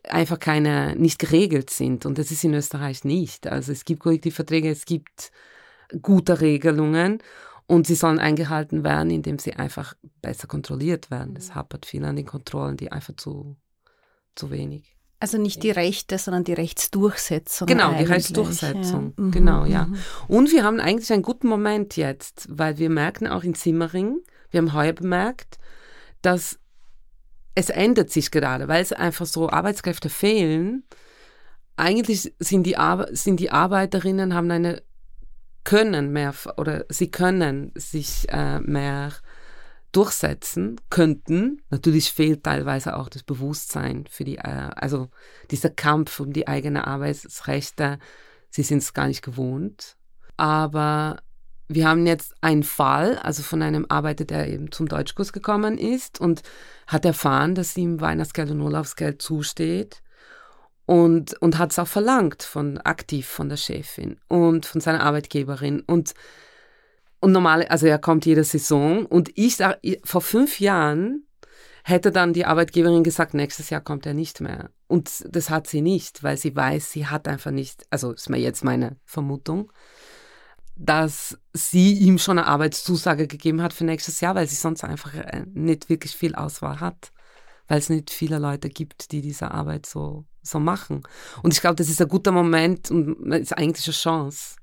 einfach keine nicht geregelt sind und das ist in Österreich nicht. Also es gibt Kollektivverträge, es gibt gute Regelungen und sie sollen eingehalten werden, indem sie einfach besser kontrolliert werden. Es mhm. hapert viel an den Kontrollen, die einfach zu, zu wenig. Also nicht die Rechte, sondern die Rechtsdurchsetzung. Genau, die Rechtsdurchsetzung. Ja. Mhm. Genau, ja. Mhm. Und wir haben eigentlich einen guten Moment jetzt, weil wir merken auch in Simmering, wir haben heuer bemerkt, dass es ändert sich gerade, weil es einfach so Arbeitskräfte fehlen. Eigentlich sind die, Ar sind die Arbeiterinnen haben eine können mehr oder sie können sich äh, mehr durchsetzen könnten. Natürlich fehlt teilweise auch das Bewusstsein für die, äh, also dieser Kampf um die eigene Arbeitsrechte. Sie sind es gar nicht gewohnt. Aber wir haben jetzt einen Fall, also von einem Arbeiter, der eben zum Deutschkurs gekommen ist und hat erfahren, dass ihm Weihnachtsgeld und Urlaubsgeld zusteht und, und hat es auch verlangt von aktiv von der Chefin und von seiner Arbeitgeberin und und normal, also er kommt jede Saison und ich sage, vor fünf Jahren hätte dann die Arbeitgeberin gesagt, nächstes Jahr kommt er nicht mehr. Und das hat sie nicht, weil sie weiß, sie hat einfach nicht, also ist mir jetzt meine Vermutung, dass sie ihm schon eine Arbeitszusage gegeben hat für nächstes Jahr, weil sie sonst einfach äh, nicht wirklich viel Auswahl hat, weil es nicht viele Leute gibt, die diese Arbeit so, so machen. Und ich glaube, das ist ein guter Moment und ist eigentlich eine Chance,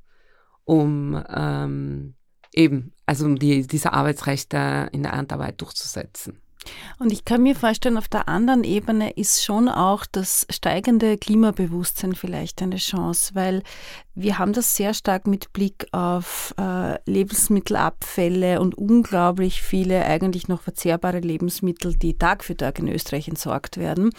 um ähm, eben, also um die, diese Arbeitsrechte in der Erntarbeit durchzusetzen. Und ich kann mir vorstellen, auf der anderen Ebene ist schon auch das steigende Klimabewusstsein vielleicht eine Chance, weil wir haben das sehr stark mit Blick auf äh, Lebensmittelabfälle und unglaublich viele eigentlich noch verzehrbare Lebensmittel, die Tag für Tag in Österreich entsorgt werden.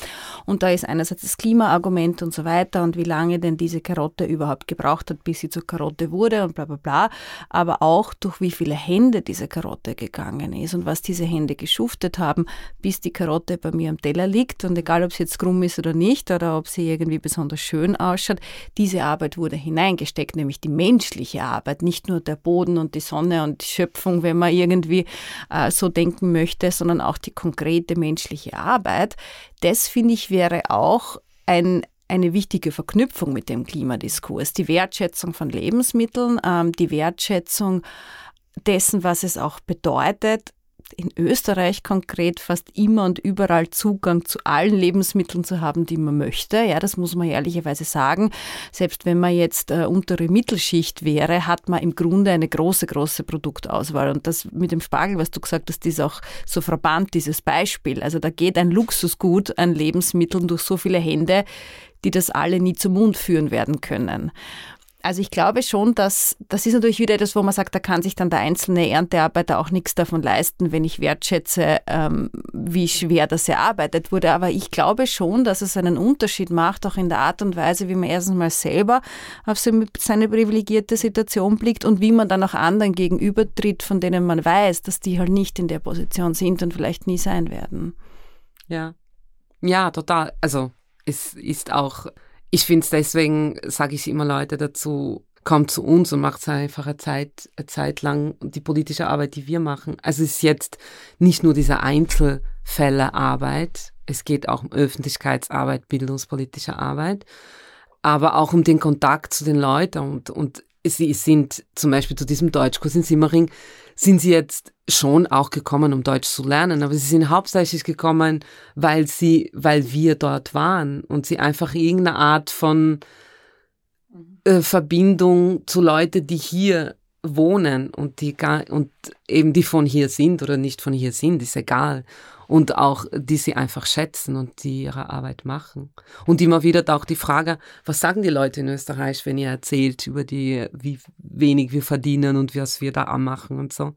Und da ist einerseits das Klimaargument und so weiter und wie lange denn diese Karotte überhaupt gebraucht hat, bis sie zur Karotte wurde und bla bla bla, aber auch durch wie viele Hände diese Karotte gegangen ist und was diese Hände geschuftet haben, bis die Karotte bei mir am Teller liegt. Und egal, ob sie jetzt krumm ist oder nicht oder ob sie irgendwie besonders schön ausschaut, diese Arbeit wurde hinein hineingesteckt, nämlich die menschliche Arbeit, nicht nur der Boden und die Sonne und die Schöpfung, wenn man irgendwie äh, so denken möchte, sondern auch die konkrete menschliche Arbeit. Das finde ich wäre auch ein, eine wichtige Verknüpfung mit dem Klimadiskurs. Die Wertschätzung von Lebensmitteln, ähm, die Wertschätzung dessen, was es auch bedeutet, in Österreich konkret fast immer und überall Zugang zu allen Lebensmitteln zu haben, die man möchte. Ja, das muss man ehrlicherweise sagen. Selbst wenn man jetzt äh, untere Mittelschicht wäre, hat man im Grunde eine große, große Produktauswahl. Und das mit dem Spargel, was du gesagt hast, ist auch so verbannt, dieses Beispiel. Also da geht ein Luxusgut an Lebensmitteln durch so viele Hände, die das alle nie zum Mund führen werden können. Also ich glaube schon, dass das ist natürlich wieder etwas, wo man sagt, da kann sich dann der einzelne Erntearbeiter auch nichts davon leisten, wenn ich wertschätze, ähm, wie schwer das erarbeitet wurde. Aber ich glaube schon, dass es einen Unterschied macht, auch in der Art und Weise, wie man erstens mal selber auf seine privilegierte Situation blickt und wie man dann auch anderen gegenübertritt, von denen man weiß, dass die halt nicht in der Position sind und vielleicht nie sein werden. Ja, ja, total. Also es ist auch ich finde es deswegen, sage ich immer Leute dazu, kommt zu uns und macht einfach eine Zeit, eine Zeit lang die politische Arbeit, die wir machen. Also es ist jetzt nicht nur diese Einzelfällearbeit, es geht auch um Öffentlichkeitsarbeit, bildungspolitische Arbeit, aber auch um den Kontakt zu den Leuten und, und sie sind zum Beispiel zu diesem Deutschkurs in Simmering, sind sie jetzt schon auch gekommen, um Deutsch zu lernen, aber sie sind hauptsächlich gekommen, weil sie, weil wir dort waren und sie einfach irgendeine Art von äh, Verbindung zu Leuten, die hier wohnen und die gar, und eben die von hier sind oder nicht von hier sind, ist egal und auch die sie einfach schätzen und die ihre Arbeit machen. Und immer wieder auch die Frage, was sagen die Leute in Österreich, wenn ihr erzählt über die, wie wenig wir verdienen und was wir da machen und so,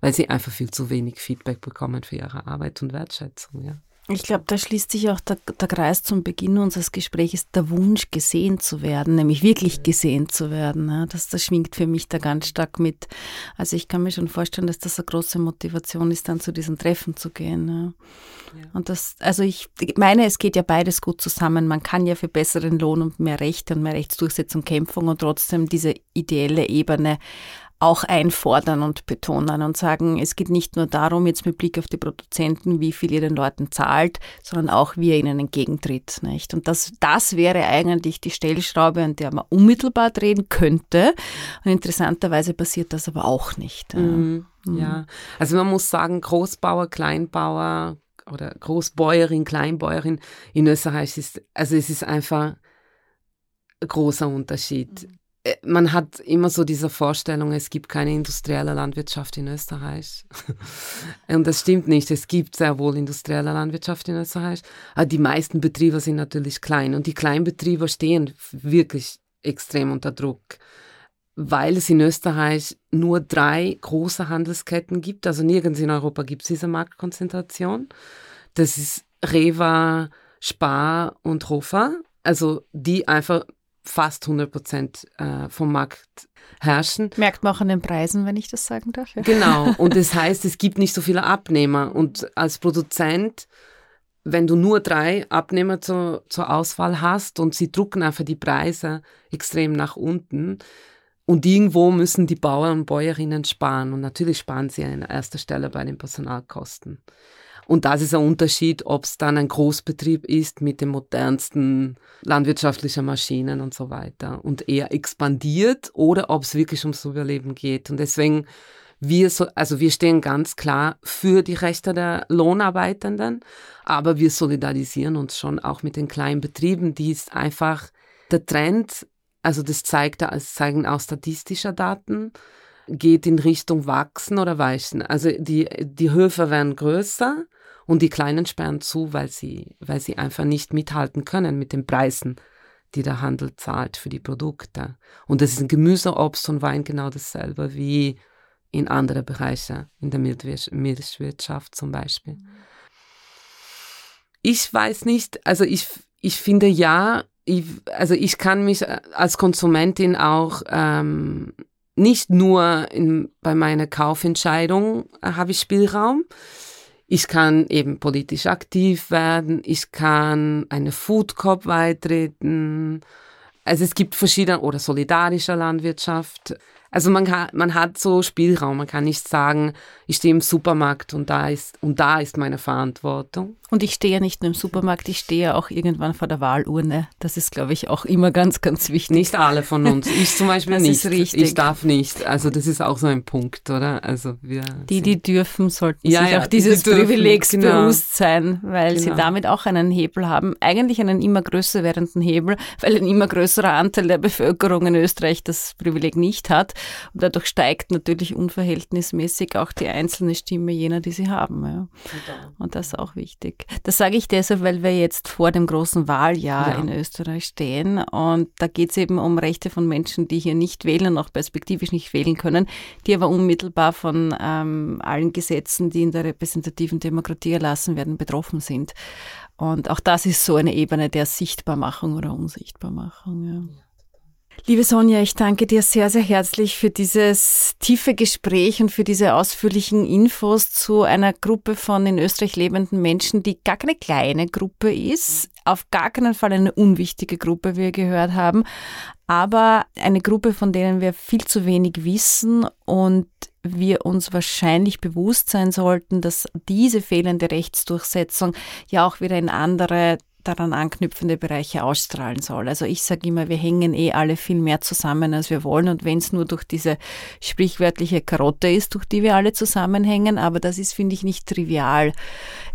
weil sie einfach viel zu wenig Feedback bekommen für ihre Arbeit und Wertschätzung, ja. Ich glaube, da schließt sich auch der, der, Kreis zum Beginn unseres Gesprächs, der Wunsch, gesehen zu werden, nämlich wirklich gesehen zu werden. Ja, das, das schwingt für mich da ganz stark mit. Also ich kann mir schon vorstellen, dass das eine große Motivation ist, dann zu diesen Treffen zu gehen. Ja. Ja. Und das, also ich meine, es geht ja beides gut zusammen. Man kann ja für besseren Lohn und mehr Rechte und mehr Rechtsdurchsetzung kämpfen und trotzdem diese ideelle Ebene auch einfordern und betonen und sagen, es geht nicht nur darum, jetzt mit Blick auf die Produzenten, wie viel ihr den Leuten zahlt, sondern auch, wie ihr ihnen entgegentritt. Nicht? Und das, das wäre eigentlich die Stellschraube, an der man unmittelbar drehen könnte. Und interessanterweise passiert das aber auch nicht. Mhm. Mhm. Ja, also man muss sagen, Großbauer, Kleinbauer, oder Großbäuerin, Kleinbäuerin. In Österreich ist, also es ist einfach ein großer Unterschied. Mhm. Äh, man hat immer so diese Vorstellung, es gibt keine industrielle Landwirtschaft in Österreich. und das stimmt nicht. Es gibt sehr wohl industrielle Landwirtschaft in Österreich. Aber die meisten Betriebe sind natürlich klein. Und die Kleinbetriebe stehen wirklich extrem unter Druck, weil es in Österreich nur drei große Handelsketten gibt. Also nirgends in Europa gibt es diese Marktkonzentration. Das ist Reva, Spar und Hofer. Also die einfach fast 100 Prozent äh, vom Markt herrschen. Merkt man auch an den Preisen, wenn ich das sagen darf. Ja. Genau. Und das heißt, es gibt nicht so viele Abnehmer. Und als Produzent, wenn du nur drei Abnehmer zur, zur Auswahl hast und sie drucken einfach die Preise extrem nach unten, und irgendwo müssen die Bauern und Bäuerinnen sparen. Und natürlich sparen sie an erster Stelle bei den Personalkosten. Und das ist ein Unterschied, ob es dann ein Großbetrieb ist mit den modernsten landwirtschaftlichen Maschinen und so weiter und eher expandiert oder ob es wirklich ums Überleben geht. Und deswegen wir so, also wir stehen ganz klar für die Rechte der Lohnarbeitenden, aber wir solidarisieren uns schon auch mit den kleinen Betrieben, die ist einfach der Trend, also das zeigt, das zeigen auch statistische Daten, geht in Richtung Wachsen oder Weichen. Also die, die Höfe werden größer und die Kleinen sperren zu, weil sie, weil sie einfach nicht mithalten können mit den Preisen, die der Handel zahlt für die Produkte. Und das ist in Gemüse, Obst und Wein genau dasselbe wie in anderen Bereichen, in der Milchwirtschaft zum Beispiel. Ich weiß nicht, also ich, ich finde ja, ich, also ich kann mich als Konsumentin auch ähm, nicht nur in, bei meiner Kaufentscheidung äh, habe ich Spielraum. Ich kann eben politisch aktiv werden, ich kann eine Food Corp beitreten. Also es gibt verschiedene, oder solidarische Landwirtschaft. Also man, kann, man hat so Spielraum, man kann nicht sagen, ich stehe im Supermarkt und da ist, und da ist meine Verantwortung. Und ich stehe ja nicht nur im Supermarkt, ich stehe ja auch irgendwann vor der Wahlurne. Das ist, glaube ich, auch immer ganz, ganz wichtig. Nicht alle von uns. Ich zum Beispiel das nicht. Ist richtig. Ich darf nicht. Also das ist auch so ein Punkt, oder? Also wir die, die dürfen, sollten ja, sich ja, auch dieses die Privilegs genau. bewusst sein, weil genau. sie damit auch einen Hebel haben. Eigentlich einen immer größer werdenden Hebel, weil ein immer größerer Anteil der Bevölkerung in Österreich das Privileg nicht hat. Und dadurch steigt natürlich unverhältnismäßig auch die einzelne Stimme jener, die sie haben. Ja. Und das ist auch wichtig. Das sage ich deshalb, weil wir jetzt vor dem großen Wahljahr ja. in Österreich stehen. Und da geht es eben um Rechte von Menschen, die hier nicht wählen und auch perspektivisch nicht wählen können, die aber unmittelbar von ähm, allen Gesetzen, die in der repräsentativen Demokratie erlassen werden, betroffen sind. Und auch das ist so eine Ebene der Sichtbarmachung oder Unsichtbarmachung. Ja. Liebe Sonja, ich danke dir sehr, sehr herzlich für dieses tiefe Gespräch und für diese ausführlichen Infos zu einer Gruppe von in Österreich lebenden Menschen, die gar keine kleine Gruppe ist, auf gar keinen Fall eine unwichtige Gruppe, wie wir gehört haben, aber eine Gruppe, von denen wir viel zu wenig wissen und wir uns wahrscheinlich bewusst sein sollten, dass diese fehlende Rechtsdurchsetzung ja auch wieder in andere daran anknüpfende Bereiche ausstrahlen soll. Also ich sage immer, wir hängen eh alle viel mehr zusammen, als wir wollen. Und wenn es nur durch diese sprichwörtliche Karotte ist, durch die wir alle zusammenhängen, aber das ist, finde ich, nicht trivial.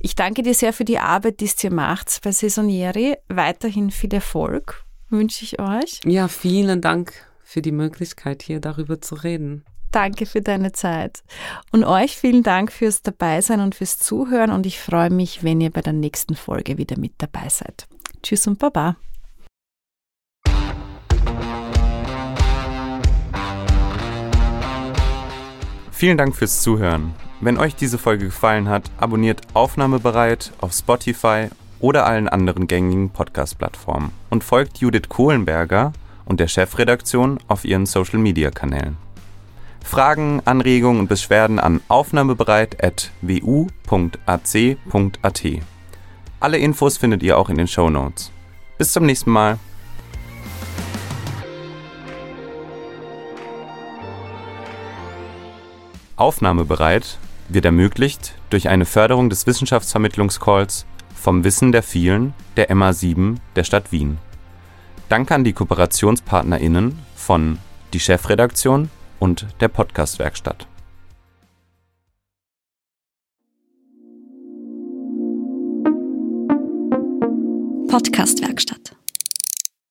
Ich danke dir sehr für die Arbeit, die es dir macht bei Saisonieri. Weiterhin viel Erfolg wünsche ich euch. Ja, vielen Dank für die Möglichkeit, hier darüber zu reden. Danke für deine Zeit. Und euch vielen Dank fürs Dabeisein und fürs Zuhören und ich freue mich, wenn ihr bei der nächsten Folge wieder mit dabei seid. Tschüss und Baba. Vielen Dank fürs Zuhören. Wenn euch diese Folge gefallen hat, abonniert Aufnahmebereit auf Spotify oder allen anderen gängigen Podcast-Plattformen und folgt Judith Kohlenberger und der Chefredaktion auf ihren Social-Media-Kanälen. Fragen, Anregungen und Beschwerden an aufnahmebereit.wu.ac.at. Alle Infos findet ihr auch in den Show Notes. Bis zum nächsten Mal. Aufnahmebereit wird ermöglicht durch eine Förderung des Wissenschaftsvermittlungscalls vom Wissen der vielen der MA7 der Stadt Wien. Danke an die KooperationspartnerInnen von die Chefredaktion und der Podcastwerkstatt. Podcastwerkstatt.